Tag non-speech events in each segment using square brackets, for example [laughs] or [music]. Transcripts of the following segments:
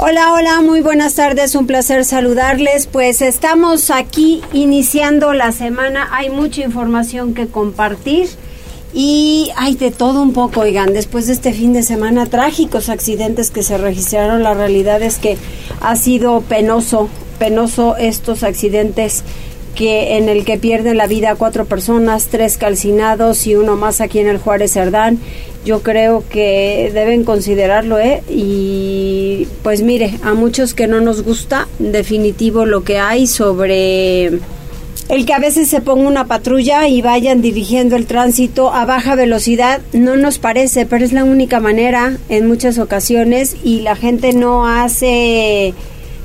Hola, hola, muy buenas tardes, un placer saludarles. Pues estamos aquí iniciando la semana, hay mucha información que compartir y hay de todo un poco, oigan, después de este fin de semana trágicos accidentes que se registraron, la realidad es que ha sido penoso, penoso estos accidentes que en el que pierden la vida cuatro personas, tres calcinados y uno más aquí en el Juárez Cerdán. Yo creo que deben considerarlo, ¿eh? Y pues mire, a muchos que no nos gusta, definitivo lo que hay sobre el que a veces se ponga una patrulla y vayan dirigiendo el tránsito a baja velocidad no nos parece, pero es la única manera en muchas ocasiones y la gente no hace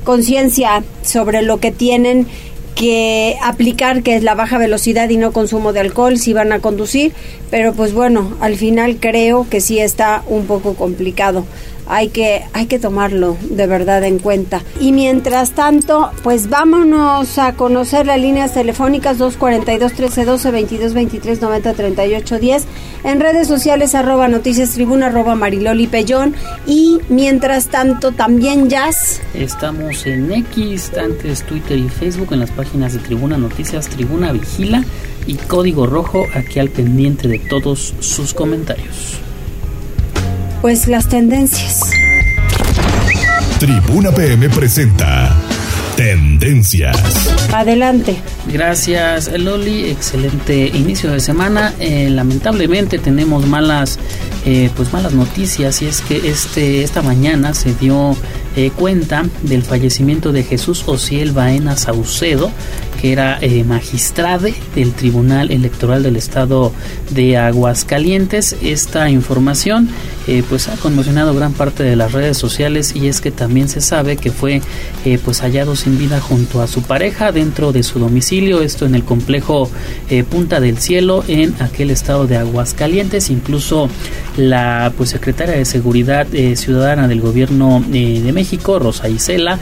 conciencia sobre lo que tienen que aplicar que es la baja velocidad y no consumo de alcohol si van a conducir, pero pues bueno, al final creo que sí está un poco complicado hay que, hay que tomarlo de verdad en cuenta. Y mientras tanto, pues vámonos a conocer las líneas telefónicas 242 1312 2223 90 38 10 en redes sociales arroba noticias tribuna arroba mariloli pellón y mientras tanto también jazz. Estamos en X, antes Twitter y Facebook en las páginas de Tribuna Noticias, Tribuna Vigila y Código Rojo aquí al pendiente de todos sus comentarios pues las tendencias. Tribuna PM presenta Tendencias. Adelante. Gracias, Loli. Excelente inicio de semana. Eh, lamentablemente tenemos malas, eh, pues malas noticias y es que este esta mañana se dio eh, cuenta del fallecimiento de Jesús Ociel Baena Saucedo, era eh, magistrade del Tribunal Electoral del Estado de Aguascalientes. Esta información eh, pues ha conmocionado gran parte de las redes sociales y es que también se sabe que fue eh, pues hallado sin vida junto a su pareja dentro de su domicilio, esto en el complejo Punta del Cielo en aquel estado de Aguascalientes. Incluso la pues secretaria de Seguridad Ciudadana del Gobierno de México, Rosa Isela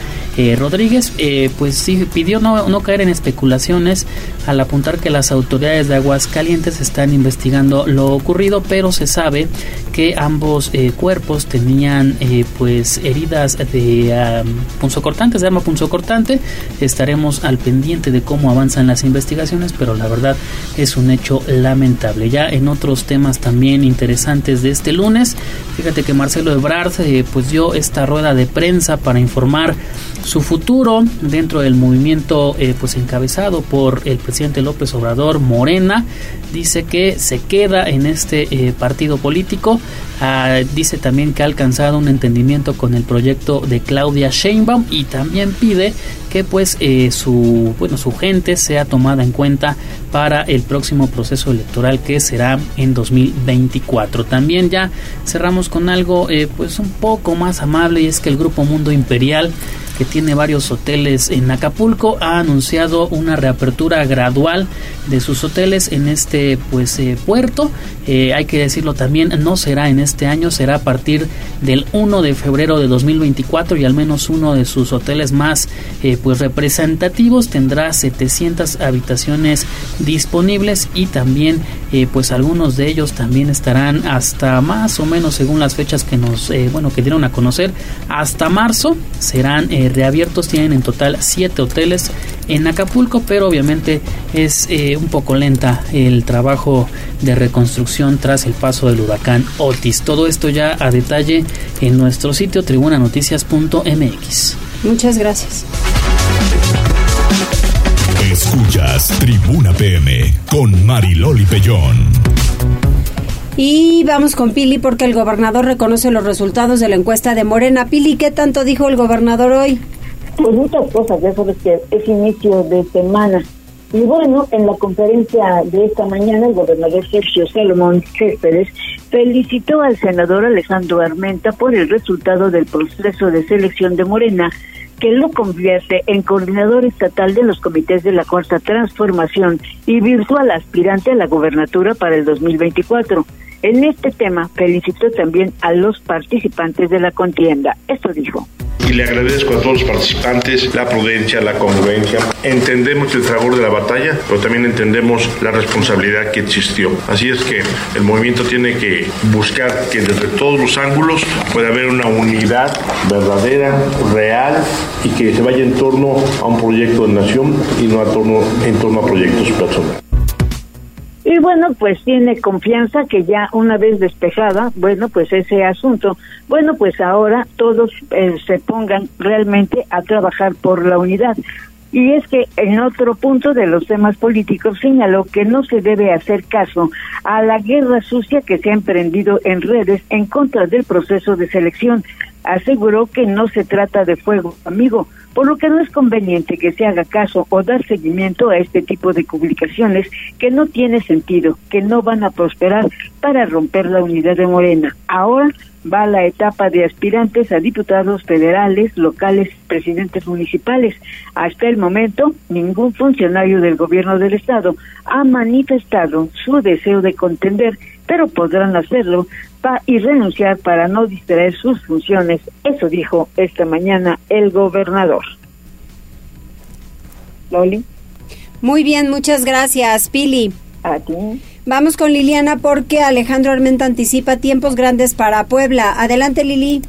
Rodríguez, pues sí pidió no, no caer en especulación especulaciones al apuntar que las autoridades de Aguascalientes están investigando lo ocurrido, pero se sabe que ambos eh, cuerpos tenían eh, pues heridas de punzocortantes, de arma punzocortante. Estaremos al pendiente de cómo avanzan las investigaciones, pero la verdad es un hecho lamentable. Ya en otros temas también interesantes de este lunes, fíjate que Marcelo Ebrard eh, pues dio esta rueda de prensa para informar su futuro dentro del movimiento pues encabezado por el presidente López Obrador Morena dice que se queda en este partido político Ah, dice también que ha alcanzado un entendimiento con el proyecto de Claudia Sheinbaum y también pide que pues eh, su bueno su gente sea tomada en cuenta para el próximo proceso electoral que será en 2024 también ya cerramos con algo eh, pues un poco más amable y es que el grupo Mundo Imperial que tiene varios hoteles en Acapulco ha anunciado una reapertura gradual de sus hoteles en este pues eh, puerto. Hay que decirlo también no será en este año será a partir del 1 de febrero de 2024 y al menos uno de sus hoteles más eh, pues representativos. Tendrá 700 habitaciones disponibles y también eh, pues algunos de ellos también estarán hasta más o menos según las fechas que nos eh, bueno que dieron a conocer hasta marzo serán reabiertos. Tienen en total 7 hoteles en Acapulco pero obviamente es un poco lenta el trabajo de reconstrucción tras el paso del huracán Otis todo esto ya a detalle en nuestro sitio tribunanoticias.mx. Muchas gracias. Escuchas Tribuna PM con Mariloli Pellón. Y vamos con Pili porque el gobernador reconoce los resultados de la encuesta de Morena. Pili, ¿qué tanto dijo el gobernador hoy? Pues muchas cosas, ya sabes que es inicio de semana y bueno, en la conferencia de esta mañana, el gobernador Sergio Salomón Céspedes felicitó al senador Alejandro Armenta por el resultado del proceso de selección de Morena, que lo convierte en coordinador estatal de los comités de la Cuarta Transformación y virtual aspirante a la gobernatura para el 2024. En este tema felicitó también a los participantes de la contienda. Esto dijo y le agradezco a todos los participantes la prudencia, la congruencia. Entendemos el fragor de la batalla, pero también entendemos la responsabilidad que existió. Así es que el movimiento tiene que buscar que desde todos los ángulos pueda haber una unidad verdadera, real y que se vaya en torno a un proyecto de nación y no torno, en torno a proyectos personales. Y bueno, pues tiene confianza que ya una vez despejada, bueno, pues ese asunto, bueno, pues ahora todos eh, se pongan realmente a trabajar por la unidad. Y es que en otro punto de los temas políticos señaló que no se debe hacer caso a la guerra sucia que se ha emprendido en redes en contra del proceso de selección. Aseguró que no se trata de fuego amigo, por lo que no es conveniente que se haga caso o dar seguimiento a este tipo de publicaciones que no tiene sentido, que no van a prosperar para romper la unidad de Morena. Ahora va la etapa de aspirantes a diputados federales, locales, presidentes municipales. Hasta el momento, ningún funcionario del gobierno del estado ha manifestado su deseo de contender, pero podrán hacerlo y renunciar para no distraer sus funciones. Eso dijo esta mañana el gobernador. Loli. Muy bien, muchas gracias, Pili. A ti. Vamos con Liliana porque Alejandro Armenta anticipa tiempos grandes para Puebla. Adelante, Lili.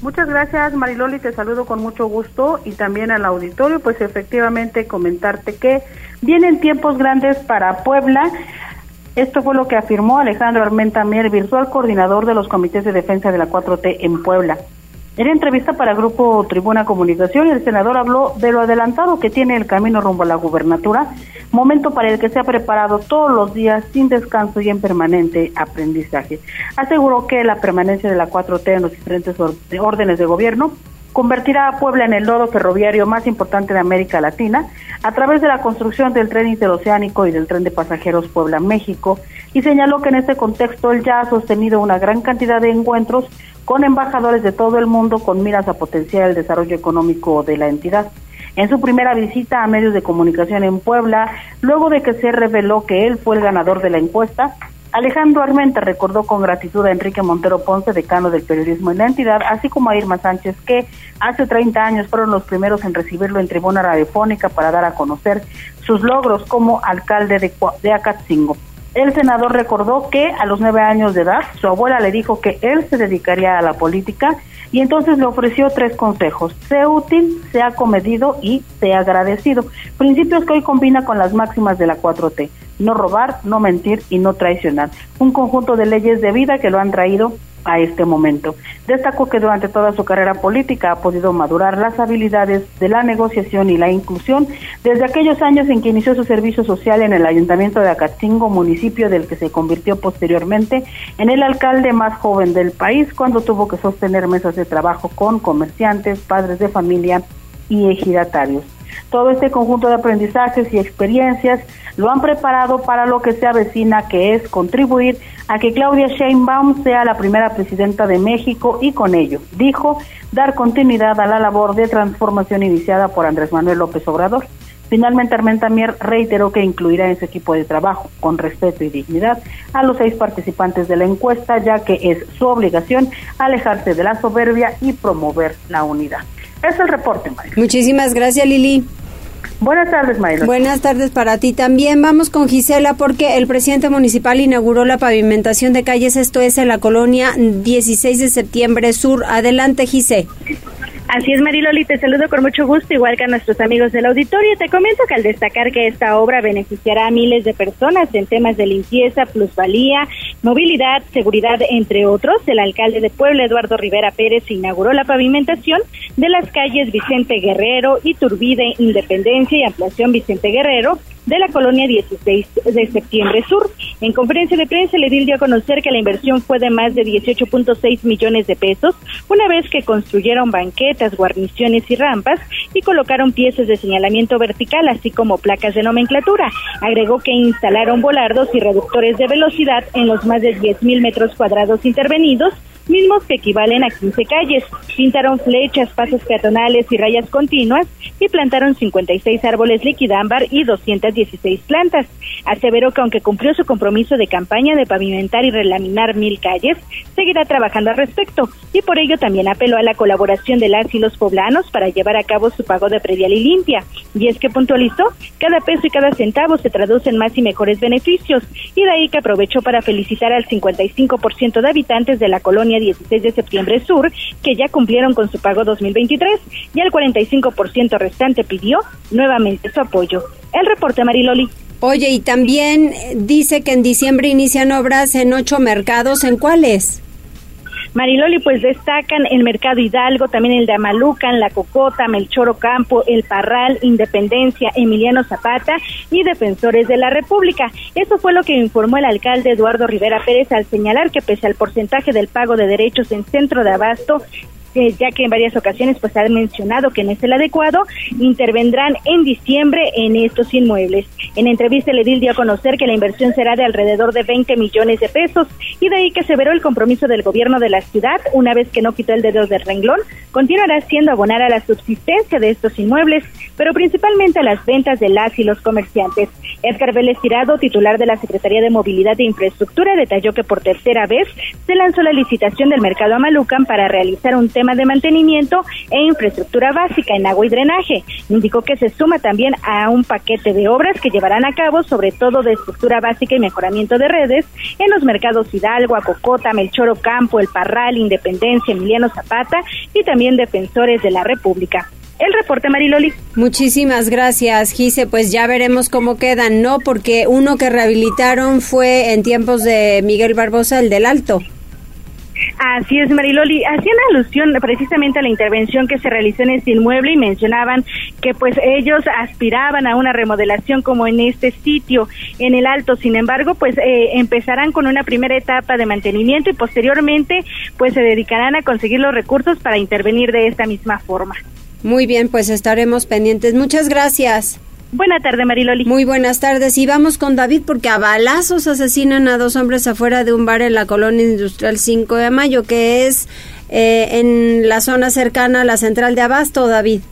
Muchas gracias, Mariloli. Te saludo con mucho gusto y también al auditorio. Pues efectivamente comentarte que vienen tiempos grandes para Puebla. Esto fue lo que afirmó Alejandro Armenta Mier, virtual coordinador de los comités de defensa de la 4T en Puebla. En entrevista para Grupo Tribuna Comunicación, el senador habló de lo adelantado que tiene el camino rumbo a la gubernatura, momento para el que se ha preparado todos los días sin descanso y en permanente aprendizaje. Aseguró que la permanencia de la 4T en los diferentes órdenes de gobierno convertirá a Puebla en el nodo ferroviario más importante de América Latina a través de la construcción del tren interoceánico y del tren de pasajeros Puebla-México y señaló que en este contexto él ya ha sostenido una gran cantidad de encuentros con embajadores de todo el mundo con miras a potenciar el desarrollo económico de la entidad. En su primera visita a medios de comunicación en Puebla, luego de que se reveló que él fue el ganador de la encuesta, Alejandro Armenta recordó con gratitud a Enrique Montero Ponce, decano del periodismo en la entidad, así como a Irma Sánchez, que hace 30 años fueron los primeros en recibirlo en tribuna radiofónica para dar a conocer sus logros como alcalde de, de Acatzingo. El senador recordó que a los nueve años de edad su abuela le dijo que él se dedicaría a la política y entonces le ofreció tres consejos. Sea útil, sea comedido y sea agradecido. Principios que hoy combina con las máximas de la 4T no robar, no mentir y no traicionar. Un conjunto de leyes de vida que lo han traído a este momento. Destacó que durante toda su carrera política ha podido madurar las habilidades de la negociación y la inclusión desde aquellos años en que inició su servicio social en el Ayuntamiento de Acatzingo, municipio del que se convirtió posteriormente en el alcalde más joven del país cuando tuvo que sostener mesas de trabajo con comerciantes, padres de familia y ejidatarios. Todo este conjunto de aprendizajes y experiencias lo han preparado para lo que se avecina, que es contribuir a que Claudia Sheinbaum sea la primera presidenta de México y con ello, dijo, dar continuidad a la labor de transformación iniciada por Andrés Manuel López Obrador. Finalmente, Armenta Mier reiteró que incluirá en su equipo de trabajo, con respeto y dignidad, a los seis participantes de la encuesta, ya que es su obligación alejarse de la soberbia y promover la unidad. Es el reporte, María. Muchísimas gracias, Lili. Buenas tardes, Mayra. Buenas tardes para ti también. Vamos con Gisela porque el presidente municipal inauguró la pavimentación de calles, esto es en la colonia 16 de septiembre sur. Adelante, Gisela. Así es, Mariloli, te saludo con mucho gusto, igual que a nuestros amigos del auditorio. Te comento que al destacar que esta obra beneficiará a miles de personas en temas de limpieza, plusvalía, movilidad, seguridad, entre otros, el alcalde de Puebla, Eduardo Rivera Pérez, inauguró la pavimentación de las calles Vicente Guerrero, Iturbide, Independencia y Ampliación Vicente Guerrero, de la colonia 16 de septiembre sur. En conferencia de prensa, el edil dio a conocer que la inversión fue de más de 18.6 millones de pesos, una vez que construyeron guarniciones y rampas y colocaron piezas de señalamiento vertical, así como placas de nomenclatura. Agregó que instalaron volardos y reductores de velocidad en los más de 10.000 metros cuadrados intervenidos mismos que equivalen a 15 calles. Pintaron flechas, pasos peatonales y rayas continuas y plantaron 56 árboles liquidámbar y 216 plantas. Aseveró que aunque cumplió su compromiso de campaña de pavimentar y relaminar mil calles, seguirá trabajando al respecto y por ello también apeló a la colaboración de las y los poblanos para llevar a cabo su pago de predial y limpia. Y es que puntualizó, cada peso y cada centavo se traduce en más y mejores beneficios y de ahí que aprovechó para felicitar al 55% de habitantes de la colonia 16 de septiembre sur que ya cumplieron con su pago 2023 y al 45% restante pidió nuevamente su apoyo. El reporte Mariloli. Oye, y también dice que en diciembre inician obras en ocho mercados. ¿En cuáles? Mariloli, pues destacan el Mercado Hidalgo, también el de Amalucan, La Cocota, Melchoro Campo, El Parral, Independencia, Emiliano Zapata y Defensores de la República. Eso fue lo que informó el alcalde Eduardo Rivera Pérez al señalar que pese al porcentaje del pago de derechos en centro de abasto ya que en varias ocasiones pues han mencionado que no es el adecuado, intervendrán en diciembre en estos inmuebles. En entrevista el edil dio a conocer que la inversión será de alrededor de 20 millones de pesos y de ahí que se veró el compromiso del gobierno de la ciudad, una vez que no quitó el dedo del renglón, continuará siendo abonar a la subsistencia de estos inmuebles, pero principalmente a las ventas de las y los comerciantes. Edgar Vélez Tirado, titular de la Secretaría de Movilidad e Infraestructura, detalló que por tercera vez se lanzó la licitación del mercado Amalucan para realizar un tema de mantenimiento e infraestructura básica en agua y drenaje. Indicó que se suma también a un paquete de obras que llevarán a cabo, sobre todo de estructura básica y mejoramiento de redes, en los mercados Hidalgo, Acocota, Melchoro Campo, El Parral, Independencia, Emiliano Zapata y también defensores de la República. El reporte Mariloli. Muchísimas gracias, Gise. Pues ya veremos cómo quedan, ¿no? Porque uno que rehabilitaron fue en tiempos de Miguel Barbosa, el del Alto. Así es, Mariloli. Hacían alusión precisamente a la intervención que se realizó en este inmueble y mencionaban que pues ellos aspiraban a una remodelación como en este sitio, en el Alto. Sin embargo, pues eh, empezarán con una primera etapa de mantenimiento y posteriormente pues se dedicarán a conseguir los recursos para intervenir de esta misma forma. Muy bien, pues estaremos pendientes. Muchas gracias. Buenas tardes, Mariloli. Muy buenas tardes. Y vamos con David porque a balazos asesinan a dos hombres afuera de un bar en la colonia industrial 5 de Mayo, que es eh, en la zona cercana a la central de Abasto, David.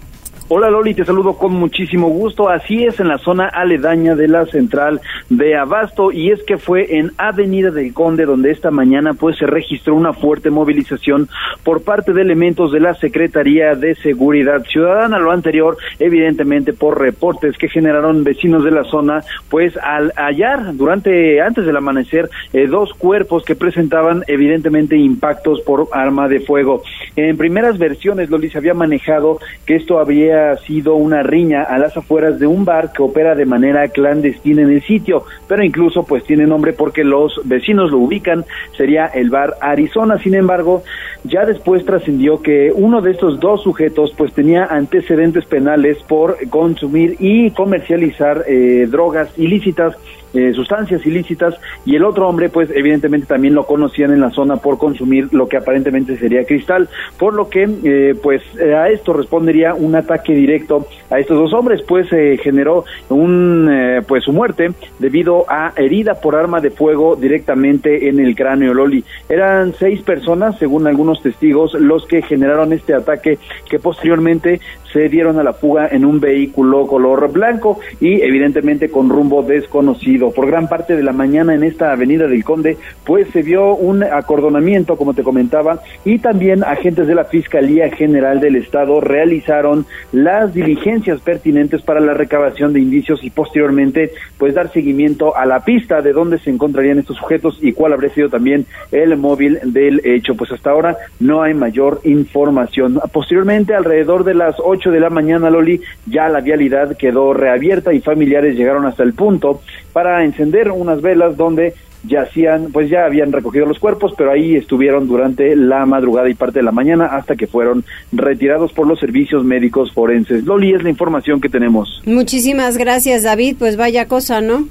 Hola Loli, te saludo con muchísimo gusto. Así es, en la zona aledaña de la central de Abasto y es que fue en Avenida del Conde donde esta mañana pues se registró una fuerte movilización por parte de elementos de la Secretaría de Seguridad Ciudadana. Lo anterior, evidentemente por reportes que generaron vecinos de la zona, pues al hallar durante antes del amanecer eh, dos cuerpos que presentaban evidentemente impactos por arma de fuego. En primeras versiones Loli se había manejado que esto había sido una riña a las afueras de un bar que opera de manera clandestina en el sitio, pero incluso pues tiene nombre porque los vecinos lo ubican, sería el bar Arizona. Sin embargo, ya después trascendió que uno de estos dos sujetos pues tenía antecedentes penales por consumir y comercializar eh, drogas ilícitas eh, sustancias ilícitas y el otro hombre pues evidentemente también lo conocían en la zona por consumir lo que aparentemente sería cristal, por lo que eh, pues eh, a esto respondería un ataque directo a estos dos hombres, pues se generó un pues su muerte debido a herida por arma de fuego directamente en el cráneo Loli. Eran seis personas, según algunos testigos, los que generaron este ataque que posteriormente se dieron a la fuga en un vehículo color blanco y evidentemente con rumbo desconocido. Por gran parte de la mañana en esta avenida del Conde, pues se vio un acordonamiento, como te comentaba, y también agentes de la Fiscalía General del Estado realizaron las diligencias pertinentes para la recabación de indicios y posteriormente pues dar seguimiento a la pista de dónde se encontrarían estos sujetos y cuál habría sido también el móvil del hecho. Pues hasta ahora no hay mayor información. Posteriormente, alrededor de las de la mañana, Loli, ya la vialidad quedó reabierta y familiares llegaron hasta el punto para encender unas velas donde yacían, pues ya habían recogido los cuerpos, pero ahí estuvieron durante la madrugada y parte de la mañana hasta que fueron retirados por los servicios médicos forenses. Loli, es la información que tenemos. Muchísimas gracias, David. Pues vaya cosa, ¿no?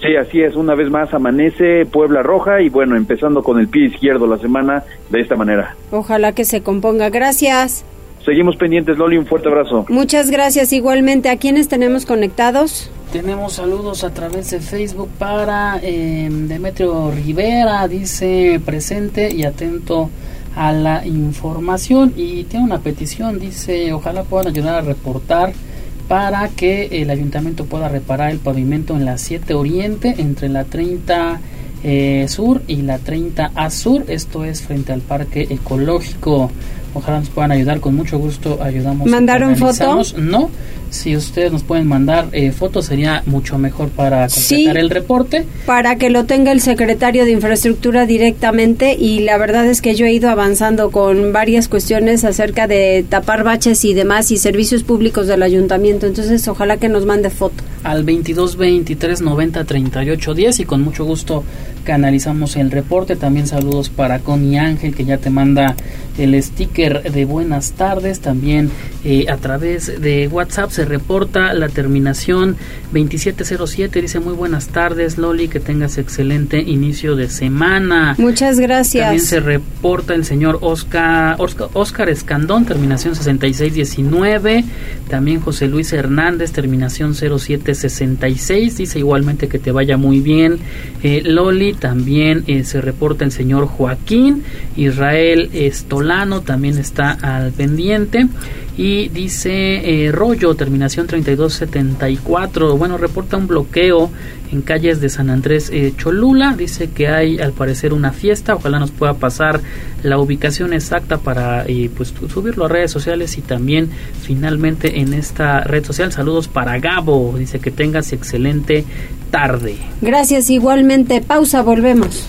Sí, así es. Una vez más amanece Puebla Roja y bueno, empezando con el pie izquierdo la semana de esta manera. Ojalá que se componga. Gracias. Seguimos pendientes, Loli, un fuerte abrazo. Muchas gracias igualmente. ¿A quiénes tenemos conectados? Tenemos saludos a través de Facebook para eh, Demetrio Rivera, dice presente y atento a la información y tiene una petición, dice, ojalá puedan ayudar a reportar para que el ayuntamiento pueda reparar el pavimento en la 7 Oriente entre la 30 eh, Sur y la 30 A Sur, esto es frente al Parque Ecológico. Ojalá nos puedan ayudar, con mucho gusto ayudamos. ¿Mandaron fotos? No, si ustedes nos pueden mandar eh, fotos sería mucho mejor para completar el reporte. Para que lo tenga el secretario de Infraestructura directamente y la verdad es que yo he ido avanzando con varias cuestiones acerca de tapar baches y demás y servicios públicos del ayuntamiento, entonces ojalá que nos mande foto. Al 22 23 90 38 10 y con mucho gusto canalizamos el reporte. También saludos para Connie Ángel que ya te manda el sticker de buenas tardes. También eh, a través de WhatsApp se reporta la terminación 2707. Dice muy buenas tardes Loli, que tengas excelente inicio de semana. Muchas gracias. También se reporta el señor Oscar, Oscar, Escandón, terminación 6619. También José Luis Hernández, terminación 0766. Dice igualmente que te vaya muy bien. Eh, Loli, también eh, se reporta el señor Joaquín. Israel Estolano también está al pendiente. Y dice eh, Rollo, terminación 3274. Bueno, reporta un bloqueo en calles de San Andrés eh, Cholula. Dice que hay al parecer una fiesta. Ojalá nos pueda pasar la ubicación exacta para eh, pues subirlo a redes sociales y también finalmente en esta red social. Saludos para Gabo. Dice que tengas excelente tarde. Gracias igualmente. Pausa, volvemos.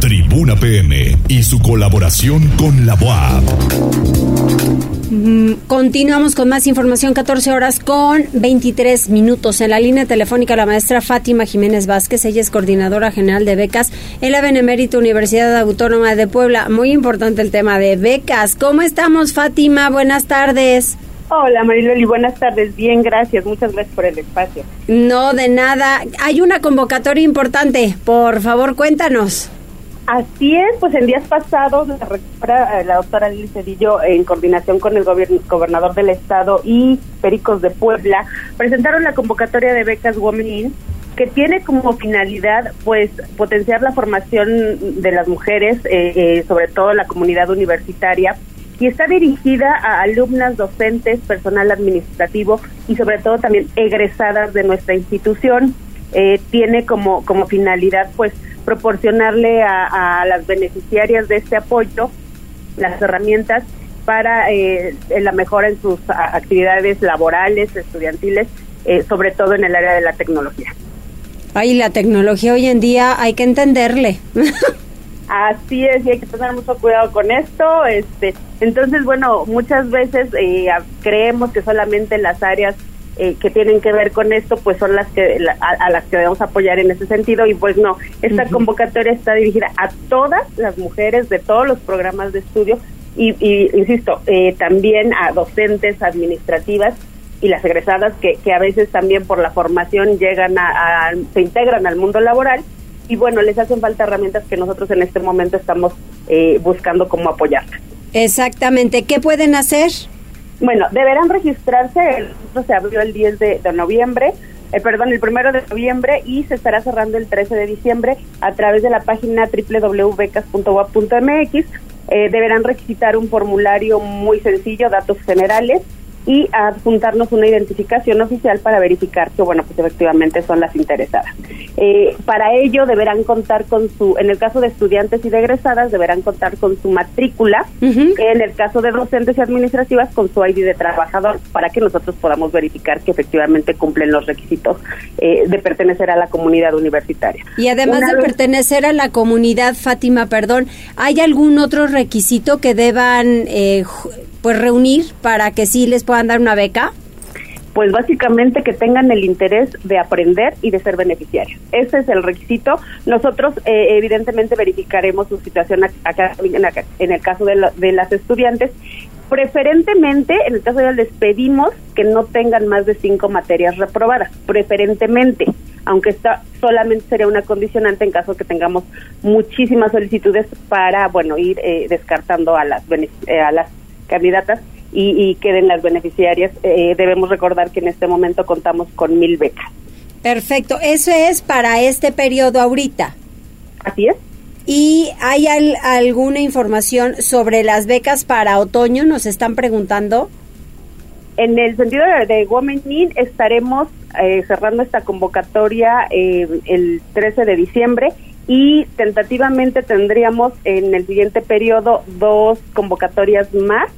Tribuna PM y su colaboración con la UAP. Mm, continuamos con más información, 14 horas con 23 minutos. En la línea telefónica la maestra Fátima Jiménez Vázquez, ella es coordinadora general de becas en la Benemérita Universidad Autónoma de Puebla. Muy importante el tema de becas. ¿Cómo estamos, Fátima? Buenas tardes. Hola Mariloli, buenas tardes. Bien, gracias. Muchas gracias por el espacio. No, de nada. Hay una convocatoria importante. Por favor, cuéntanos. Así es, pues en días pasados la rectora, eh, la doctora Lili Cedillo, en coordinación con el gobernador del estado y Pericos de Puebla, presentaron la convocatoria de becas Women In, que tiene como finalidad pues potenciar la formación de las mujeres, eh, eh, sobre todo la comunidad universitaria, y está dirigida a alumnas, docentes, personal administrativo y sobre todo también egresadas de nuestra institución. tiene como, como finalidad pues proporcionarle a, las beneficiarias de este apoyo las herramientas para eh, la mejora en sus actividades laborales, estudiantiles, eh, sobre todo en el área de la tecnología. Ay, la tecnología hoy en día hay que entenderle. [laughs] Así es, y hay que tener mucho cuidado con esto. Este, entonces, bueno, muchas veces eh, creemos que solamente las áreas eh, que tienen que ver con esto, pues son las que a, las que debemos apoyar en ese sentido y pues no, esta convocatoria está dirigida a todas las mujeres de todos los programas de estudio y, insisto, eh, también a docentes administrativas y las egresadas que, que a veces también por la formación llegan a, se integran al mundo laboral y bueno, les hacen falta herramientas que nosotros en este momento estamos eh, buscando cómo apoyar. Exactamente, ¿qué pueden hacer? Bueno, deberán registrarse, el se abrió el 10 de, noviembre, eh, perdón, el primero de noviembre y se estará cerrando el 13 de diciembre a través de la página www.becas.wap.mx. Eh, deberán requisitar un formulario muy sencillo, datos generales, y adjuntarnos una identificación oficial para verificar que, bueno, pues efectivamente son las interesadas. Eh, para ello deberán contar con su, en el caso de estudiantes y de egresadas, deberán contar con su matrícula, en el caso de docentes y administrativas, con su ID de trabajador, para que nosotros podamos verificar que efectivamente cumplen los requisitos eh, de pertenecer a la comunidad universitaria. Y además de pertenecer a la comunidad, Fátima, perdón, ¿hay algún otro requisito que deban eh, pues reunir para que sí les puedan dar una beca? pues básicamente que tengan el interés de aprender y de ser beneficiarios. Ese es el requisito. Nosotros eh, evidentemente verificaremos su situación acá, en el caso de, de las estudiantes. Preferentemente, en el caso de les pedimos que no tengan más de cinco materias reprobadas, preferentemente, aunque esta solamente sería una condicionante en caso que tengamos muchísimas solicitudes para, bueno, ir eh, descartando a las, eh, a las candidatas y, queden las beneficiarias. Eh, debemos recordar que en este momento contamos con mil becas. Perfecto, eso es para este periodo ahorita. Así es. ¿Y hay alguna información sobre las becas para otoño? Nos están preguntando. En el sentido de, de estaremos eh, cerrando esta convocatoria eh, el 13 de diciembre y tentativamente tendríamos en el siguiente periodo dos convocatorias más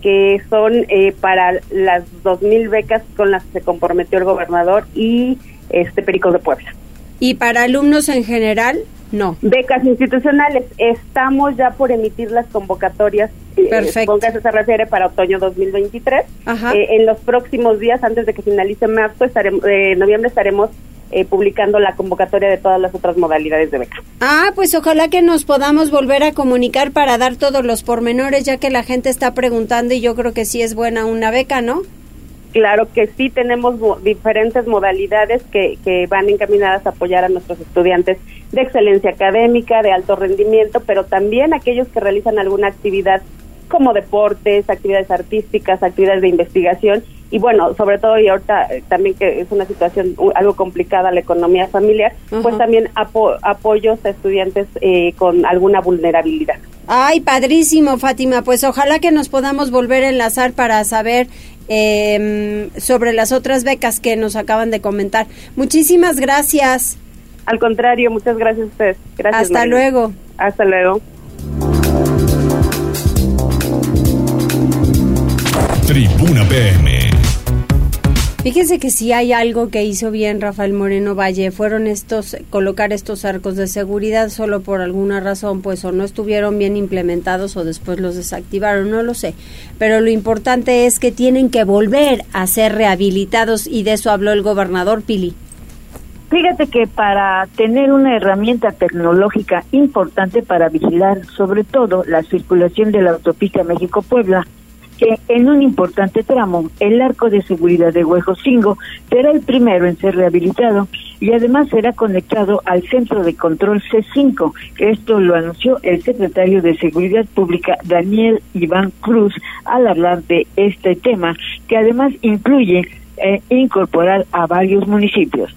que son eh, para las 2.000 becas con las que se comprometió el gobernador y este Pericos de Puebla. ¿Y para alumnos en general? No. Becas institucionales. Estamos ya por emitir las convocatorias. Eh, Perfecto. Eh, se refiere para otoño 2023. Ajá. Eh, en los próximos días, antes de que finalice marzo, estaremos, eh, noviembre, estaremos eh, publicando la convocatoria de todas las otras modalidades de beca. Ah, pues ojalá que nos podamos volver a comunicar para dar todos los pormenores, ya que la gente está preguntando y yo creo que sí es buena una beca, ¿no? Claro que sí, tenemos diferentes modalidades que, que van encaminadas a apoyar a nuestros estudiantes de excelencia académica, de alto rendimiento, pero también aquellos que realizan alguna actividad como deportes, actividades artísticas, actividades de investigación y bueno, sobre todo y ahorita eh, también que es una situación algo complicada la economía familiar, pues también apoyos a estudiantes eh, con alguna vulnerabilidad. Ay, padrísimo, Fátima. Pues ojalá que nos podamos volver a enlazar para saber eh, sobre las otras becas que nos acaban de comentar. Muchísimas gracias. Al contrario, muchas gracias a ustedes. Gracias. Hasta luego. Hasta luego. Tribuna PM. Fíjese que si hay algo que hizo bien Rafael Moreno Valle fueron estos colocar estos arcos de seguridad solo por alguna razón pues o no estuvieron bien implementados o después los desactivaron, no lo sé. Pero lo importante es que tienen que volver a ser rehabilitados y de eso habló el gobernador Pili. Fíjate que para tener una herramienta tecnológica importante para vigilar sobre todo la circulación de la autopista México-Puebla, que en un importante tramo, el arco de seguridad de Huejocingo será el primero en ser rehabilitado y además será conectado al centro de control C5. Esto lo anunció el secretario de Seguridad Pública Daniel Iván Cruz al hablar de este tema, que además incluye eh, incorporar a varios municipios.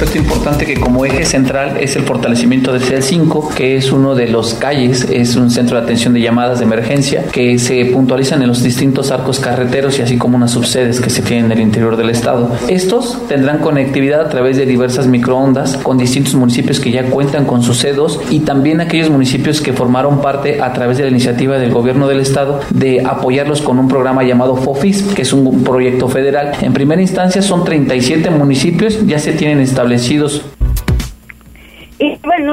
Aspecto importante que como eje central es el fortalecimiento de CEL5, que es uno de los calles, es un centro de atención de llamadas de emergencia que se puntualizan en los distintos arcos carreteros y así como unas subsedes que se tienen en el interior del estado. Estos tendrán conectividad a través de diversas microondas con distintos municipios que ya cuentan con sus CEDOS y también aquellos municipios que formaron parte a través de la iniciativa del gobierno del estado de apoyarlos con un programa llamado FOFIS, que es un proyecto federal. En primera instancia son 37 municipios, ya se tienen establecidos y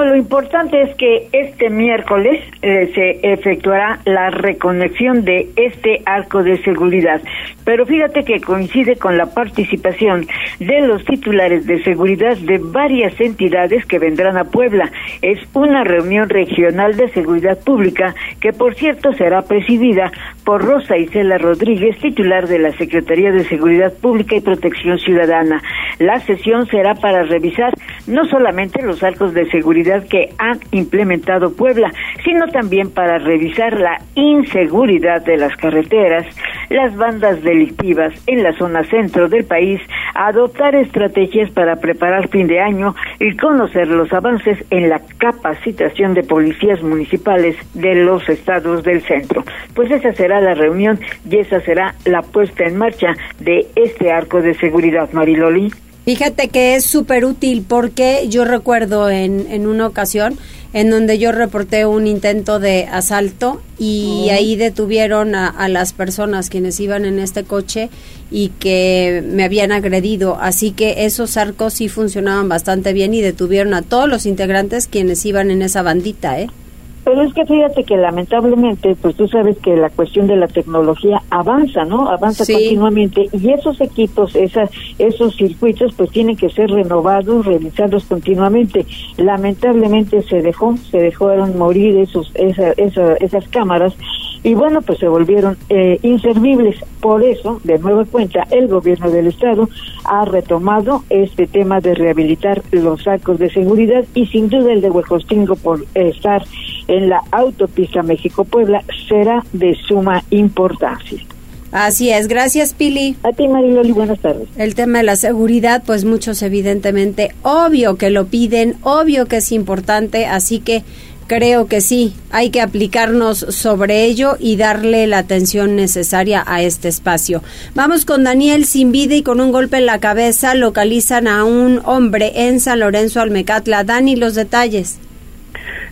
lo importante es que este miércoles eh, se efectuará la reconexión de este arco de seguridad. Pero fíjate que coincide con la participación de los titulares de seguridad de varias entidades que vendrán a Puebla. Es una reunión regional de seguridad pública que, por cierto, será presidida por Rosa Isela Rodríguez, titular de la Secretaría de Seguridad Pública y Protección Ciudadana. La sesión será para revisar no solamente los arcos de seguridad que ha implementado Puebla, sino también para revisar la inseguridad de las carreteras, las bandas delictivas en la zona centro del país, adoptar estrategias para preparar fin de año y conocer los avances en la capacitación de policías municipales de los estados del centro. Pues esa será la reunión y esa será la puesta en marcha de este arco de seguridad, Mariloli. Fíjate que es súper útil porque yo recuerdo en, en una ocasión en donde yo reporté un intento de asalto y ahí detuvieron a, a, las personas quienes iban en este coche y que me habían agredido. Así que esos arcos sí funcionaban bastante bien y detuvieron a todos los integrantes quienes iban en esa bandita, ¿eh? Pero es que fíjate que lamentablemente, pues tú sabes que la cuestión de la tecnología avanza, ¿no? Avanza continuamente y esos equipos, esas, esos circuitos, pues tienen que ser renovados, revisados continuamente. Lamentablemente se dejó, se dejaron morir esos, esa, esas cámaras y bueno, pues se volvieron eh, inservibles. Por eso, de nueva cuenta, el gobierno del estado ha retomado este tema de rehabilitar los sacos de seguridad y sin duda el de Huejostingo por estar en la autopista México-Puebla será de suma importancia. Así es, gracias Pili. A ti Mariloli, buenas tardes. El tema de la seguridad, pues muchos evidentemente, obvio que lo piden, obvio que es importante, así que creo que sí, hay que aplicarnos sobre ello y darle la atención necesaria a este espacio. Vamos con Daniel sin vida y con un golpe en la cabeza localizan a un hombre en San Lorenzo Almecatla. Dani, los detalles.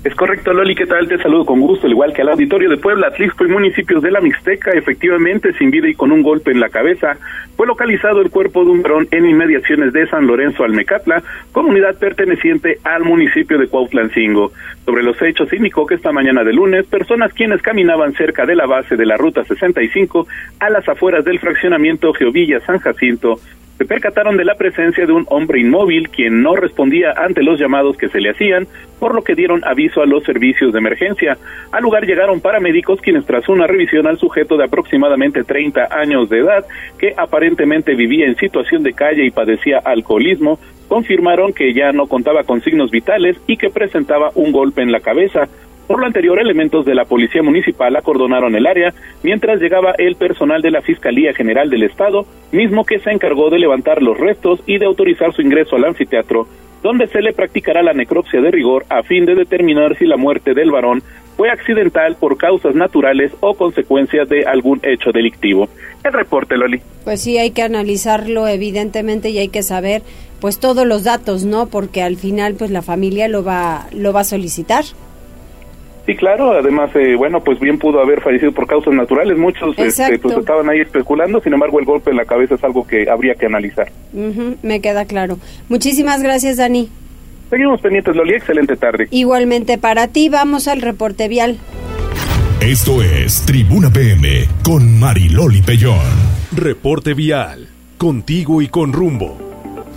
Es correcto, Loli, ¿qué tal? Te saludo con gusto, al igual que al auditorio de Puebla, Atlixco y municipios de la Mixteca, efectivamente, sin vida y con un golpe en la cabeza, fue localizado el cuerpo de un varón en inmediaciones de San Lorenzo Almecatla, comunidad perteneciente al municipio de Cuautlancingo. Sobre los hechos, indicó que esta mañana de lunes, personas quienes caminaban cerca de la base de la Ruta 65 a las afueras del fraccionamiento Geovilla San Jacinto se percataron de la presencia de un hombre inmóvil quien no respondía ante los llamados que se le hacían, por lo que dieron aviso a los servicios de emergencia. Al lugar llegaron paramédicos quienes tras una revisión al sujeto de aproximadamente 30 años de edad, que aparentemente vivía en situación de calle y padecía alcoholismo, confirmaron que ya no contaba con signos vitales y que presentaba un golpe en la cabeza. Por lo anterior, elementos de la Policía Municipal acordonaron el área mientras llegaba el personal de la Fiscalía General del Estado, mismo que se encargó de levantar los restos y de autorizar su ingreso al anfiteatro, donde se le practicará la necropsia de rigor a fin de determinar si la muerte del varón fue accidental por causas naturales o consecuencias de algún hecho delictivo. El reporte, Loli. Pues sí, hay que analizarlo evidentemente y hay que saber pues todos los datos, ¿no? Porque al final pues la familia lo va lo va a solicitar. Sí, claro, además, eh, bueno, pues bien pudo haber fallecido por causas naturales, muchos este, pues, estaban ahí especulando, sin embargo el golpe en la cabeza es algo que habría que analizar. me queda claro. Muchísimas gracias, Dani. Seguimos pendientes, Loli, excelente tarde. Igualmente para ti, vamos al reporte vial. Esto es Tribuna PM con Mariloli Pellón. Reporte vial, contigo y con rumbo.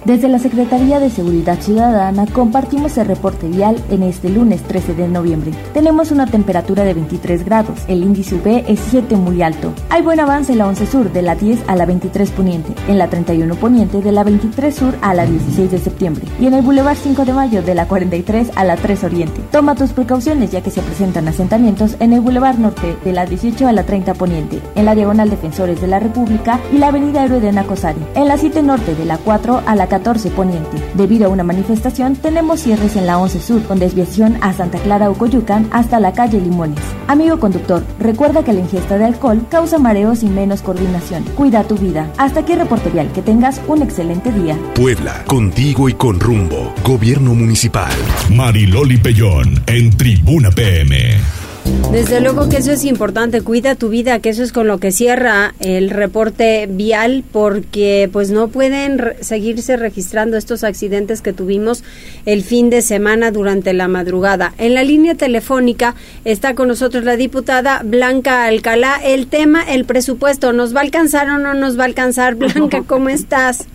Desde la Secretaría de Seguridad Ciudadana compartimos el reporte vial en este lunes 13 de noviembre. Tenemos una temperatura de 23 grados, el índice UV es 7 muy alto. Hay buen avance en la 11 sur de la 10 a la 23 poniente, en la 31 poniente de la 23 sur a la 16 de septiembre y en el Boulevard 5 de mayo de la 43 a la 3 oriente. Toma tus precauciones ya que se presentan asentamientos en el Boulevard Norte de la 18 a la 30 poniente, en la Diagonal Defensores de la República y la Avenida Héroe de en la 7 norte de la 4 a la 14 Poniente. Debido a una manifestación, tenemos cierres en la 11 Sur, con desviación a Santa Clara Coyucan hasta la calle Limones. Amigo conductor, recuerda que la ingesta de alcohol causa mareos y menos coordinación. Cuida tu vida. Hasta aquí reporte vial. Que tengas un excelente día. Puebla, contigo y con rumbo. Gobierno Municipal. Mariloli Pellón, en Tribuna PM. Desde luego que eso es importante, cuida tu vida, que eso es con lo que cierra el reporte vial, porque pues no pueden seguirse registrando estos accidentes que tuvimos el fin de semana durante la madrugada. En la línea telefónica está con nosotros la diputada Blanca Alcalá. El tema, el presupuesto, ¿nos va a alcanzar o no nos va a alcanzar? Blanca, [laughs] ¿cómo estás?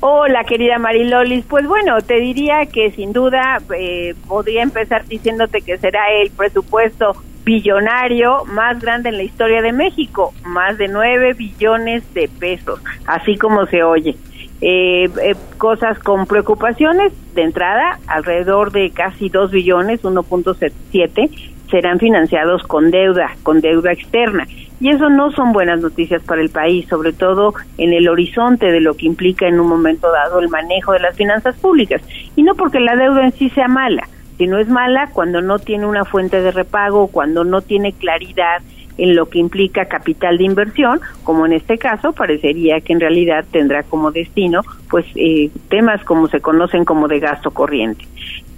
Hola, querida Marilolis. Pues bueno, te diría que sin duda eh, podría empezar diciéndote que será el presupuesto billonario más grande en la historia de México, más de 9 billones de pesos, así como se oye. Eh, eh, cosas con preocupaciones de entrada, alrededor de casi 2 billones, 1.7, serán financiados con deuda, con deuda externa. Y eso no son buenas noticias para el país, sobre todo en el horizonte de lo que implica en un momento dado el manejo de las finanzas públicas. Y no porque la deuda en sí sea mala, si no es mala cuando no tiene una fuente de repago, cuando no tiene claridad en lo que implica capital de inversión, como en este caso parecería que en realidad tendrá como destino pues eh, temas como se conocen como de gasto corriente.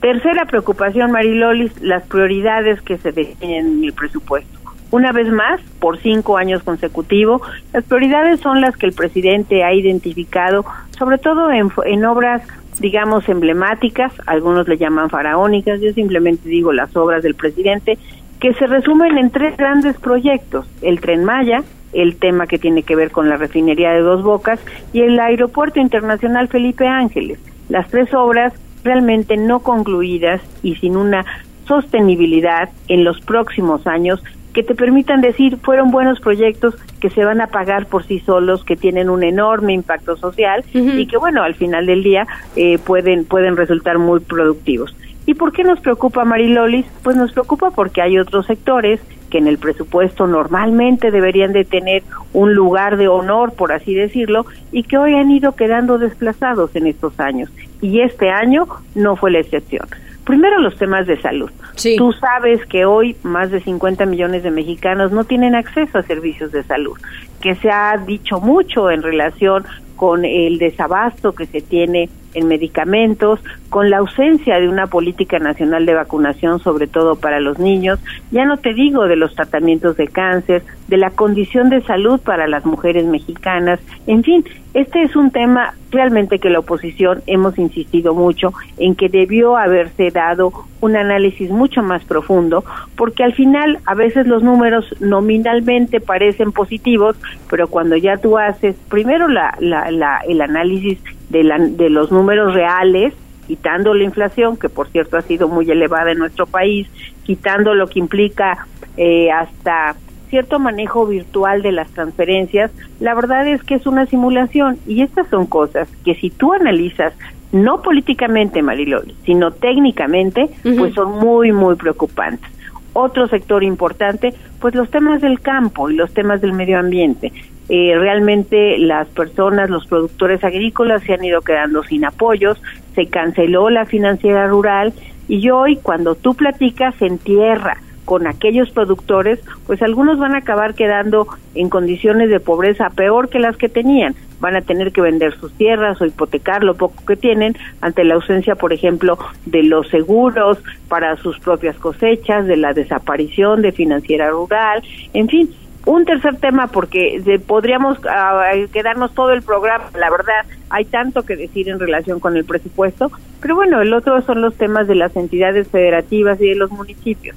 Tercera preocupación, Marilolis, las prioridades que se definen en el presupuesto. Una vez más, por cinco años consecutivos, las prioridades son las que el presidente ha identificado, sobre todo en, en obras digamos, emblemáticas, algunos le llaman faraónicas, yo simplemente digo las obras del presidente, que se resumen en tres grandes proyectos, el tren Maya, el tema que tiene que ver con la refinería de Dos Bocas y el Aeropuerto Internacional Felipe Ángeles. Las tres obras realmente no concluidas y sin una sostenibilidad en los próximos años que te permitan decir fueron buenos proyectos que se van a pagar por sí solos, que tienen un enorme impacto social y que bueno al final del día eh, pueden pueden resultar muy productivos. ¿Y por qué nos preocupa Marilolis? Pues nos preocupa porque hay otros sectores que en el presupuesto normalmente deberían de tener un lugar de honor, por así decirlo, y que hoy han ido quedando desplazados en estos años. Y este año no fue la excepción. Primero los temas de salud. Tú sabes que hoy más de 50 millones de mexicanos no tienen acceso a servicios de salud, que se ha dicho mucho en relación con el desabasto que se tiene en medicamentos, con la ausencia de una política nacional de vacunación, sobre todo para los niños, ya no te digo de los tratamientos de cáncer, de la condición de salud para las mujeres mexicanas, en fin, este es un tema realmente que la oposición hemos insistido mucho en que debió haberse dado un análisis mucho más profundo, porque al final a veces los números nominalmente parecen positivos, pero cuando ya tú haces primero la, la, el análisis de, la, de los números reales, quitando la inflación, que por cierto ha sido muy elevada en nuestro país, quitando lo que implica eh, hasta cierto manejo virtual de las transferencias, la verdad es que es una simulación y estas son cosas que si tú analizas no políticamente, Marilol, sino técnicamente, pues son muy, muy preocupantes. Otro sector importante, pues los temas del campo y los temas del medio ambiente. Eh, realmente las personas, los productores agrícolas se han ido quedando sin apoyos, se canceló la financiera rural y hoy cuando tú platicas en tierra con aquellos productores, pues algunos van a acabar quedando en condiciones de pobreza peor que las que tenían. Van a tener que vender sus tierras o hipotecar lo poco que tienen ante la ausencia, por ejemplo, de los seguros para sus propias cosechas, de la desaparición de financiera rural, en fin, un tercer tema, porque podríamos ah, quedarnos todo el programa, la verdad, hay tanto que decir en relación con el presupuesto, pero bueno, el otro son los temas de las entidades federativas y de los municipios.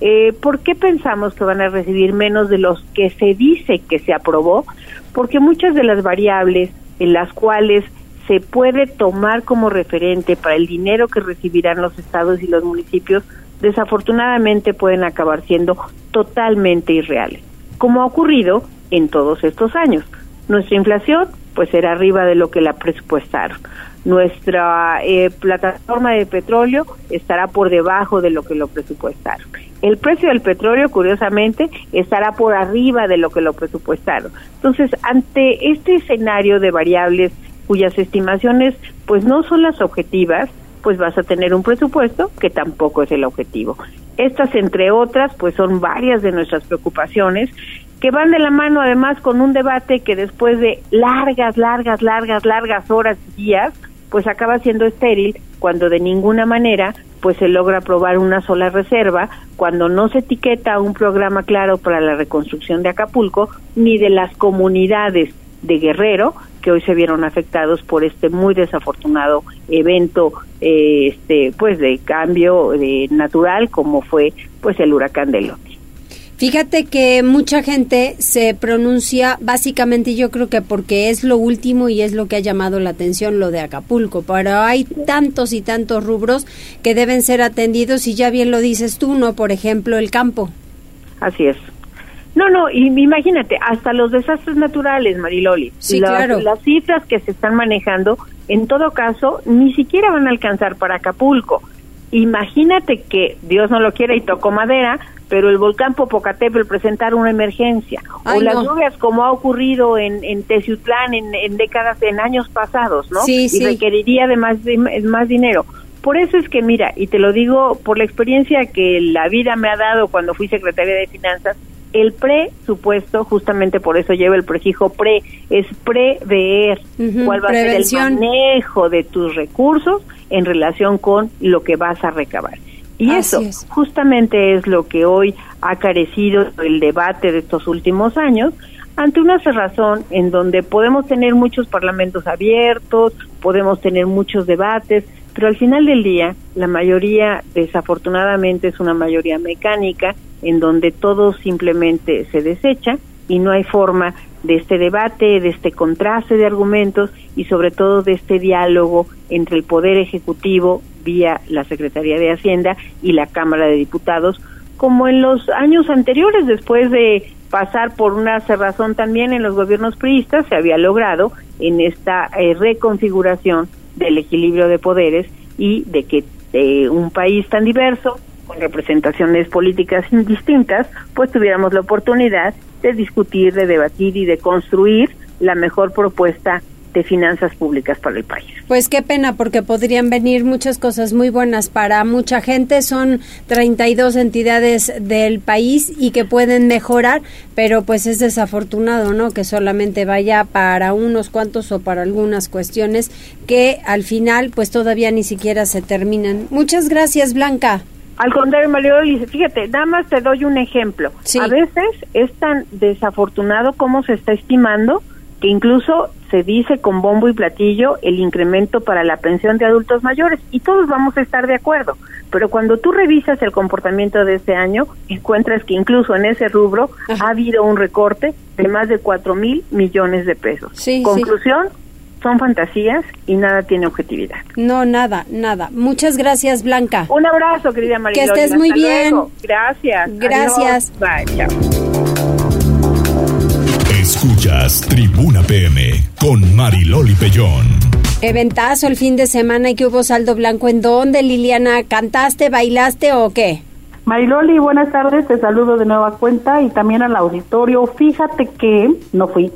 Eh, ¿Por qué pensamos que van a recibir menos de los que se dice que se aprobó? Porque muchas de las variables en las cuales se puede tomar como referente para el dinero que recibirán los estados y los municipios, desafortunadamente pueden acabar siendo totalmente irreales como ha ocurrido en todos estos años. Nuestra inflación, pues será arriba de lo que la presupuestaron. Nuestra eh, plataforma de petróleo estará por debajo de lo que lo presupuestaron. El precio del petróleo, curiosamente, estará por arriba de lo que lo presupuestaron. Entonces, ante este escenario de variables cuyas estimaciones, pues no son las objetivas, pues vas a tener un presupuesto que tampoco es el objetivo. Estas, entre otras, pues son varias de nuestras preocupaciones que van de la mano además con un debate que después de largas, largas, largas, largas horas y días, pues acaba siendo estéril cuando de ninguna manera pues se logra aprobar una sola reserva, cuando no se etiqueta un programa claro para la reconstrucción de Acapulco, ni de las comunidades de Guerrero, que hoy se vieron afectados por este muy desafortunado evento eh, este pues de cambio de natural como fue pues el huracán de Loti. Fíjate que mucha gente se pronuncia básicamente yo creo que porque es lo último y es lo que ha llamado la atención lo de Acapulco, pero hay tantos y tantos rubros que deben ser atendidos y ya bien lo dices tú, ¿no? Por ejemplo, el campo. Así es. No, no, y imagínate, hasta los desastres naturales, Mariloli. Sí, claro. Las cifras que se están manejando, en todo caso, ni siquiera van a alcanzar para Acapulco. Imagínate que, Dios no lo quiera y tocó madera, pero el volcán Popocatépetl presentara una emergencia. o las lluvias como ha ocurrido en, en Teciutlán en, décadas, en años pasados, ¿no? Sí, y requeriría de más, de más dinero. Por eso es que, mira, y te lo digo por la experiencia que la vida me ha dado cuando fui secretaria de Finanzas, el presupuesto, justamente por eso lleva el prefijo pre, es prever cuál va a ser el manejo de tus recursos en relación con lo que vas a recabar. Y eso justamente es lo que hoy ha carecido el debate de estos últimos años ante una cerrazón en donde podemos tener muchos parlamentos abiertos, podemos tener muchos debates, pero al final del día la mayoría desafortunadamente es una mayoría mecánica en donde todo simplemente se desecha y no hay forma de este debate, de este contraste de argumentos y sobre todo de este diálogo entre el Poder Ejecutivo vía la Secretaría de Hacienda y la Cámara de Diputados, como en los años anteriores, después de pasar por una cerrazón también en los gobiernos priistas, se había logrado en esta eh, reconfiguración del equilibrio de poderes y de que eh, un país tan diverso, con representaciones políticas distintas, pues tuviéramos la oportunidad de discutir, de debatir y de construir la mejor propuesta de finanzas públicas para el país. Pues qué pena, porque podrían venir muchas cosas muy buenas para mucha gente. Son 32 entidades del país y que pueden mejorar, pero pues es desafortunado, ¿no? Que solamente vaya para unos cuantos o para algunas cuestiones que al final pues todavía ni siquiera se terminan. Muchas gracias, Blanca. Al contrario, Mario, fíjate, nada más te doy un ejemplo. A veces es tan desafortunado como se está estimando que incluso se dice con bombo y platillo el incremento para la pensión de adultos mayores y todos vamos a estar de acuerdo. Pero cuando tú revisas el comportamiento de este año, encuentras que incluso en ese rubro ha habido un recorte de más de cuatro mil millones de pesos. Conclusión, son fantasías y nada tiene objetividad. No, nada, nada. Muchas gracias, Blanca. Un abrazo, querida María. Que estés muy bien. Gracias. Gracias. Bye, chao. Escuchas Tribuna PM con Mariloli Pellón. Eventazo el fin de semana y que hubo saldo blanco. ¿En dónde, Liliana? ¿Cantaste, bailaste o qué? Mariloli, buenas tardes, te saludo de nueva cuenta y también al auditorio. Fíjate que no fui,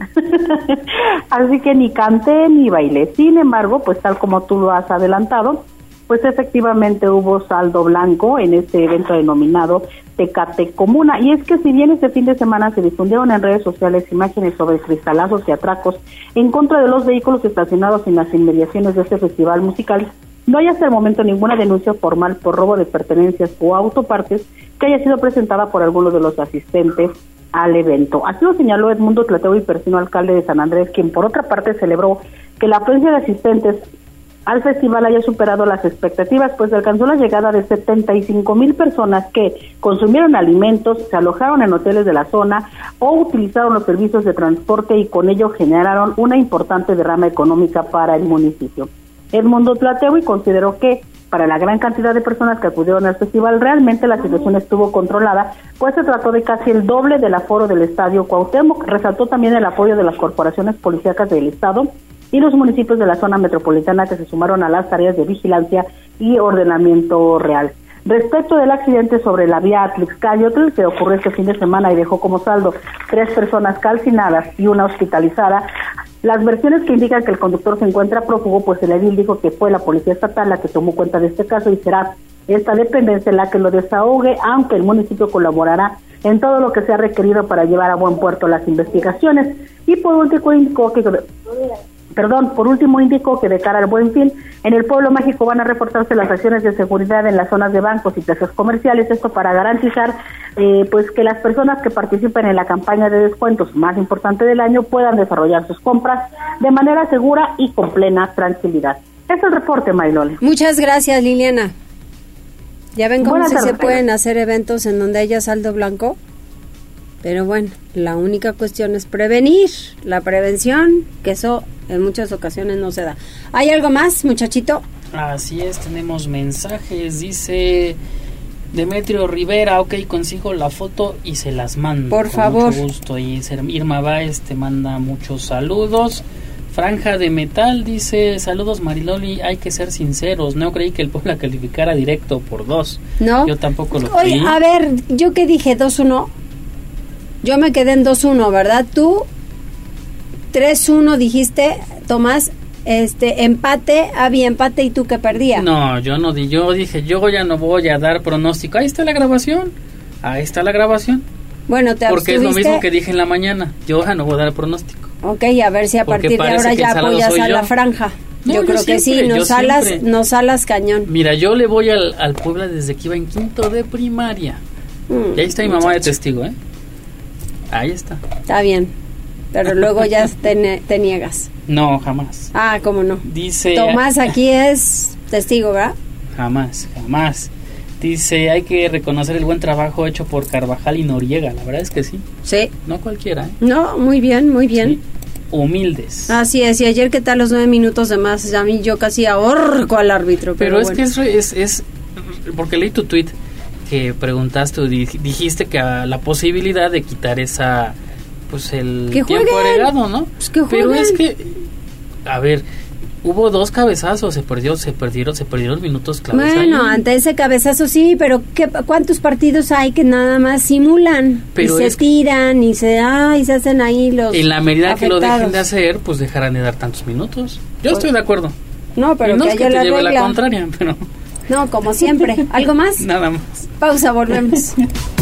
[laughs] así que ni canté ni bailé. Sin embargo, pues tal como tú lo has adelantado, pues efectivamente hubo saldo blanco en este evento denominado Tecate Comuna. Y es que si bien este fin de semana se difundieron en redes sociales imágenes sobre cristalazos y atracos en contra de los vehículos estacionados en las inmediaciones de este festival musical, no hay hasta el momento ninguna denuncia formal por robo de pertenencias o autopartes que haya sido presentada por alguno de los asistentes al evento. Así lo señaló Edmundo Tlateo y Persino, alcalde de San Andrés, quien por otra parte celebró que la afluencia de asistentes al festival haya superado las expectativas, pues alcanzó la llegada de 75 mil personas que consumieron alimentos, se alojaron en hoteles de la zona o utilizaron los servicios de transporte y con ello generaron una importante derrama económica para el municipio. Edmundo y consideró que para la gran cantidad de personas que acudieron al festival, realmente la situación estuvo controlada, pues se trató de casi el doble del aforo del estadio Cuauhtémoc. Resaltó también el apoyo de las corporaciones policíacas del estado y los municipios de la zona metropolitana que se sumaron a las tareas de vigilancia y ordenamiento real. Respecto del accidente sobre la vía Atlixcayotl que ocurrió este fin de semana y dejó como saldo tres personas calcinadas y una hospitalizada, las versiones que indican que el conductor se encuentra prófugo, pues el edil dijo que fue la policía estatal la que tomó cuenta de este caso y será esta dependencia la que lo desahogue, aunque el municipio colaborará en todo lo que sea requerido para llevar a buen puerto las investigaciones. Y por último que Perdón, por último indicó que de cara al buen fin, en el pueblo mágico van a reforzarse las acciones de seguridad en las zonas de bancos y plazas comerciales, esto para garantizar eh, pues que las personas que participen en la campaña de descuentos más importante del año puedan desarrollar sus compras de manera segura y con plena tranquilidad. Es el reporte, Maylole. Muchas gracias, Liliana. ¿Ya ven cómo se pueden hacer eventos en donde haya saldo blanco? Pero bueno, la única cuestión es prevenir, la prevención, que eso en muchas ocasiones no se da. ¿Hay algo más, muchachito? Así es, tenemos mensajes, dice Demetrio Rivera, ok, consigo la foto y se las mando. Por favor. Mucho gusto. Y Irma Baez te manda muchos saludos. Franja de Metal dice, saludos Mariloli, hay que ser sinceros, no creí que el pueblo calificara directo por dos. No. Yo tampoco lo creí. a ver, yo que dije 2-1, yo me quedé en 2-1, ¿verdad? Tú 3-1 dijiste, Tomás, este empate, había empate y tú que perdía. No, yo no di, yo dije, yo ya no voy a dar pronóstico. Ahí está la grabación. Ahí está la grabación. Bueno, te Porque es lo mismo que dije en la mañana. Yo ya no voy a dar pronóstico. Ok, a ver si a partir de ahora ya apoyas a la franja. yo, creo que sí, nos alas, nos alas cañón. Mira, yo le voy al, al Puebla desde que iba en quinto de primaria. Mm, y ahí está mi mamá de testigo, ¿eh? Ahí está. Está bien. Pero luego ya te, niegas. No, jamás. Ah, ¿cómo no? Dice. Tomás aquí es testigo, ¿verdad? Jamás, jamás. Dice, hay que reconocer el buen trabajo hecho por Carvajal y Noriega. La verdad es que sí. Sí. No cualquiera. ¿eh? No, muy bien, muy bien. Humildes. Así es, y ayer qué tal los nueve minutos de más, a mí yo casi ahorco al árbitro. Pero, Pero, es bueno. que es, es, es- Porque leí tu tweet que preguntaste dijiste que a la posibilidad de quitar esa... Pues el Que tiempo agregado, ¿no? Pues que Pero es que... A ver... Hubo dos cabezazos, se perdió, se perdieron, se perdieron minutos claves Bueno, ahí. ante ese cabezazo sí, pero ¿qué, ¿cuántos partidos hay que nada más simulan? Pero y se tiran y se, ay, se hacen ahí los En la medida que lo dejen de hacer, pues dejarán de dar tantos minutos. Yo Pues- estoy de acuerdo. No, pero Y no que es que te la lleve la contraria, pero No, como siempre. ¿Algo más? [laughs] nada más. Pausa, volvemos. [laughs]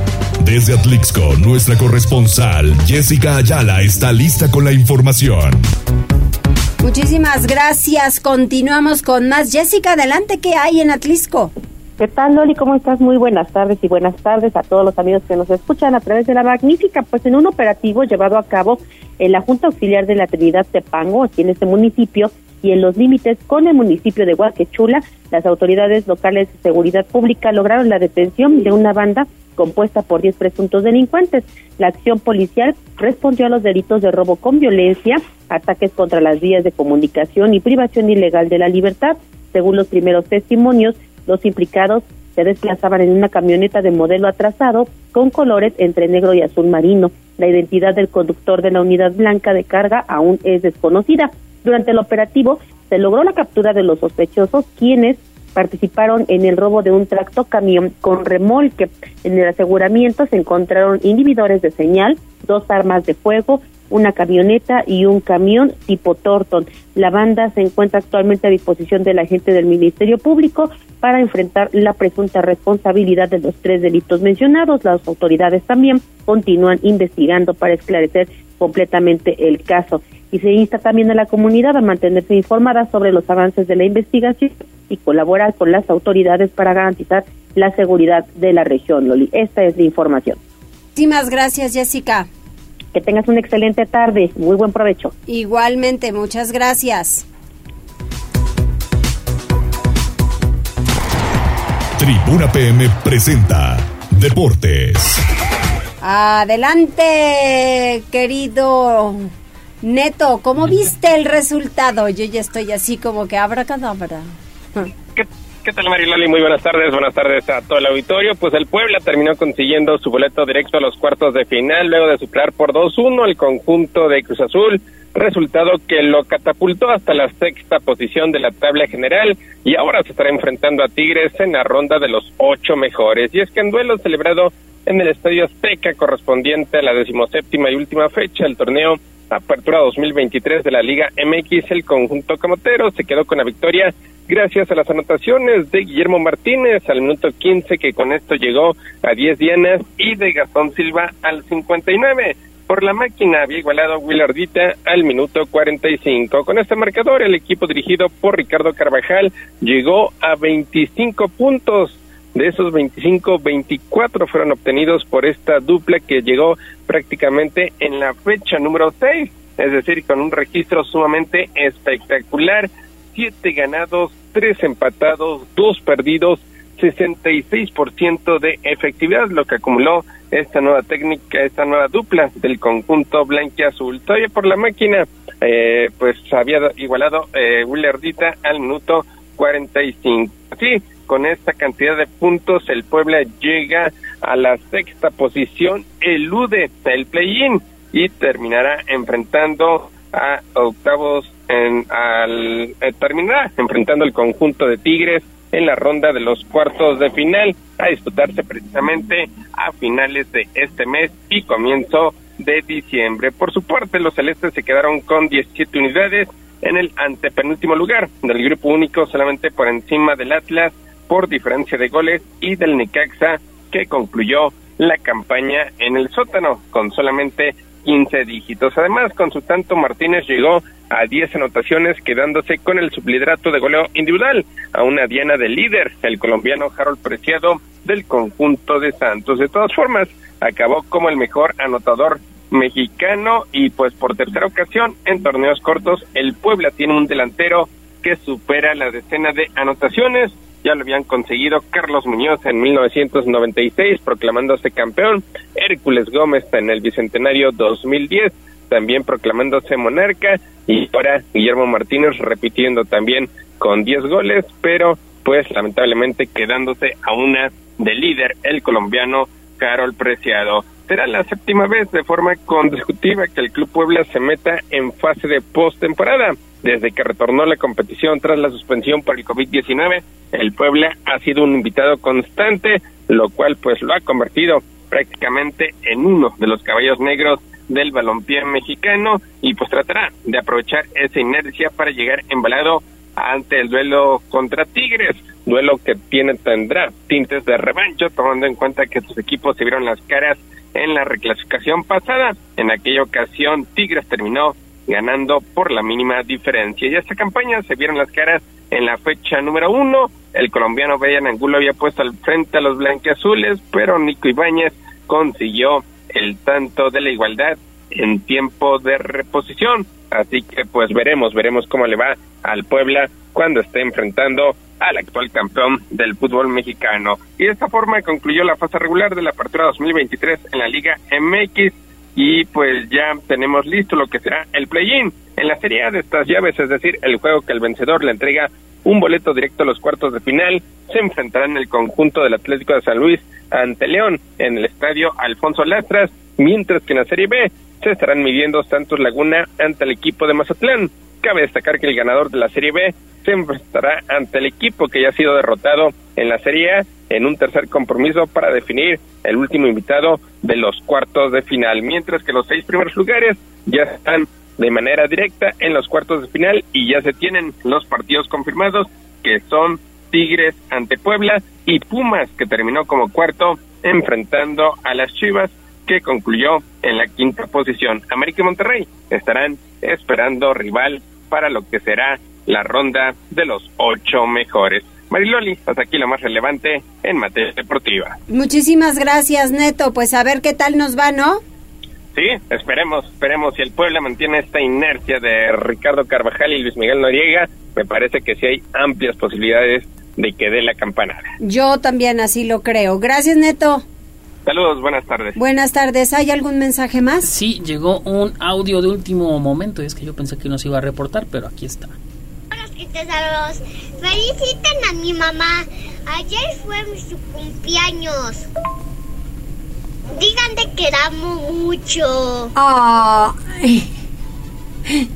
Desde Atlixco, nuestra corresponsal Jessica Ayala está lista con la información. Muchísimas gracias. Continuamos con más. Jessica, adelante, ¿qué hay en Atlisco? ¿Qué tal, Loli? ¿Cómo estás? Muy buenas tardes y buenas tardes a todos los amigos que nos escuchan a través de la magnífica. Pues en un operativo llevado a cabo en la Junta Auxiliar de la Trinidad Tepango, aquí en este municipio, y en los límites con el municipio de Huaquechula, las autoridades locales de seguridad pública lograron la detención de una banda compuesta por 10 presuntos delincuentes. La acción policial respondió a los delitos de robo con violencia, ataques contra las vías de comunicación y privación ilegal de la libertad. Según los primeros testimonios, los implicados se desplazaban en una camioneta de modelo atrasado con colores entre negro y azul marino. La identidad del conductor de la unidad blanca de carga aún es desconocida. Durante el operativo se logró la captura de los sospechosos, quienes participaron en el robo de un tracto camión con remolque. En el aseguramiento se encontraron inhibidores de señal, dos armas de fuego, una camioneta y un camión tipo Torton. La banda se encuentra actualmente a disposición de la gente del Ministerio Público para enfrentar la presunta responsabilidad de los tres delitos mencionados. Las autoridades también continúan investigando para esclarecer completamente el caso. Y se insta también a la comunidad a mantenerse informada sobre los avances de la investigación y colaborar con las autoridades para garantizar la seguridad de la región, Loli. Esta es la información. Muchísimas gracias, Jessica. Que tengas una excelente tarde. Muy buen provecho. Igualmente, muchas gracias. Tribuna PM presenta Deportes. Adelante, querido Neto, ¿cómo viste el resultado? Yo ya estoy así como que abra cadabra. ¿Qué tal, Mariloli? Muy buenas tardes. Buenas tardes a todo el auditorio. Pues el Puebla terminó consiguiendo su boleto directo a los cuartos de final luego de superar por 2-1 el conjunto de Cruz Azul. Resultado que lo catapultó hasta la sexta posición de la tabla general y ahora se estará enfrentando a Tigres en la ronda de los ocho mejores. Y es que en duelo celebrado en el Estadio Azteca correspondiente a la decimoséptima y última fecha del torneo Apertura 2023 de la Liga MX, el conjunto camotero se quedó con la victoria gracias a las anotaciones de Guillermo Martínez al minuto 15, que con esto llegó a 10 dianas, y de Gastón Silva al 59. Por la máquina había igualado Willardita al minuto 45. Con este marcador, el equipo dirigido por Ricardo Carvajal llegó a 25 puntos. De esos 25, 24 fueron obtenidos por esta dupla que llegó prácticamente en la fecha número 6, es decir, con un registro sumamente espectacular. Siete ganados, tres empatados, dos perdidos, 66% de efectividad, lo que acumuló esta nueva técnica, esta nueva dupla del conjunto blanquiazul. Todavía por la máquina, eh, pues había igualado eh, Willardita al minuto 45. Así, con esta cantidad de puntos, el Puebla llega a la sexta posición, elude el play-in y terminará enfrentando a octavos en al eh, terminará enfrentando el conjunto de Tigres en la ronda de los cuartos de final a disputarse precisamente a finales de este mes y comienzo de diciembre. Por su parte, los celestes se quedaron con 17 unidades en el antepenúltimo lugar del grupo único, solamente por encima del Atlas, por diferencia de goles y del Necaxa que concluyó la campaña en el sótano con solamente 15 dígitos. Además, con su tanto Martínez llegó a 10 anotaciones, quedándose con el subliderato de goleo individual a una diana del líder, el colombiano Harold Preciado del conjunto de Santos. De todas formas, acabó como el mejor anotador mexicano y pues por tercera ocasión en torneos cortos el Puebla tiene un delantero que supera la decena de anotaciones. Ya lo habían conseguido Carlos Muñoz en 1996, proclamándose campeón. Hércules Gómez en el Bicentenario 2010, también proclamándose monarca. Y ahora Guillermo Martínez repitiendo también con 10 goles, pero pues lamentablemente quedándose a una de líder el colombiano Carol Preciado. Será la séptima vez de forma consecutiva que el Club Puebla se meta en fase de postemporada. Desde que retornó la competición tras la suspensión por el COVID-19, el Puebla ha sido un invitado constante, lo cual pues lo ha convertido prácticamente en uno de los caballos negros del balompié mexicano y pues tratará de aprovechar esa inercia para llegar embalado ante el duelo contra Tigres, duelo que tiene tendrá tintes de revancho tomando en cuenta que sus equipos se vieron las caras en la reclasificación pasada. En aquella ocasión Tigres terminó ganando por la mínima diferencia. Y esta campaña se vieron las caras en la fecha número uno. El colombiano Bellan Angulo había puesto al frente a los blanqueazules, pero Nico Ibáñez consiguió el tanto de la igualdad en tiempo de reposición. Así que pues veremos, veremos cómo le va al Puebla cuando esté enfrentando al actual campeón del fútbol mexicano. Y de esta forma concluyó la fase regular de la apertura 2023 en la Liga MX y pues ya tenemos listo lo que será el play-in en la serie A de estas llaves, es decir, el juego que el vencedor le entrega un boleto directo a los cuartos de final, se enfrentarán el conjunto del Atlético de San Luis ante León en el estadio Alfonso Lastras, mientras que en la serie B se estarán midiendo Santos Laguna ante el equipo de Mazatlán. Cabe destacar que el ganador de la Serie B se enfrentará ante el equipo que ya ha sido derrotado en la Serie A en un tercer compromiso para definir el último invitado de los cuartos de final, mientras que los seis primeros lugares ya están de manera directa en los cuartos de final y ya se tienen los partidos confirmados que son Tigres ante Puebla y Pumas que terminó como cuarto enfrentando a las Chivas que concluyó en la quinta posición. América y Monterrey estarán esperando rival para lo que será la ronda de los ocho mejores. Mariloli, hasta aquí lo más relevante en materia deportiva. Muchísimas gracias, Neto. Pues a ver qué tal nos va, ¿no? Sí, esperemos, esperemos. Si el Puebla mantiene esta inercia de Ricardo Carvajal y Luis Miguel Noriega, me parece que sí hay amplias posibilidades de que dé la campanada. Yo también así lo creo. Gracias, Neto. Saludos, buenas tardes. Buenas tardes. ¿Hay algún mensaje más? Sí, llegó un audio de último momento. Es que yo pensé que nos iba a reportar, pero aquí está. Saludos. Feliciten a mi mamá. Ayer fue su cumpleaños. Díganle que la amo mucho. Ah.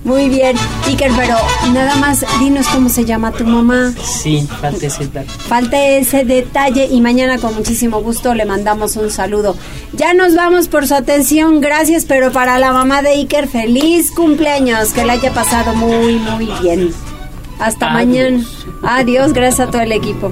Muy bien, Iker, pero nada más dinos cómo se llama tu mamá. Sí, falta ese detalle. Falta ese detalle y mañana con muchísimo gusto le mandamos un saludo. Ya nos vamos por su atención, gracias, pero para la mamá de Iker, feliz cumpleaños, que le haya pasado muy, muy bien. Hasta mañana. Adiós, gracias a todo el equipo.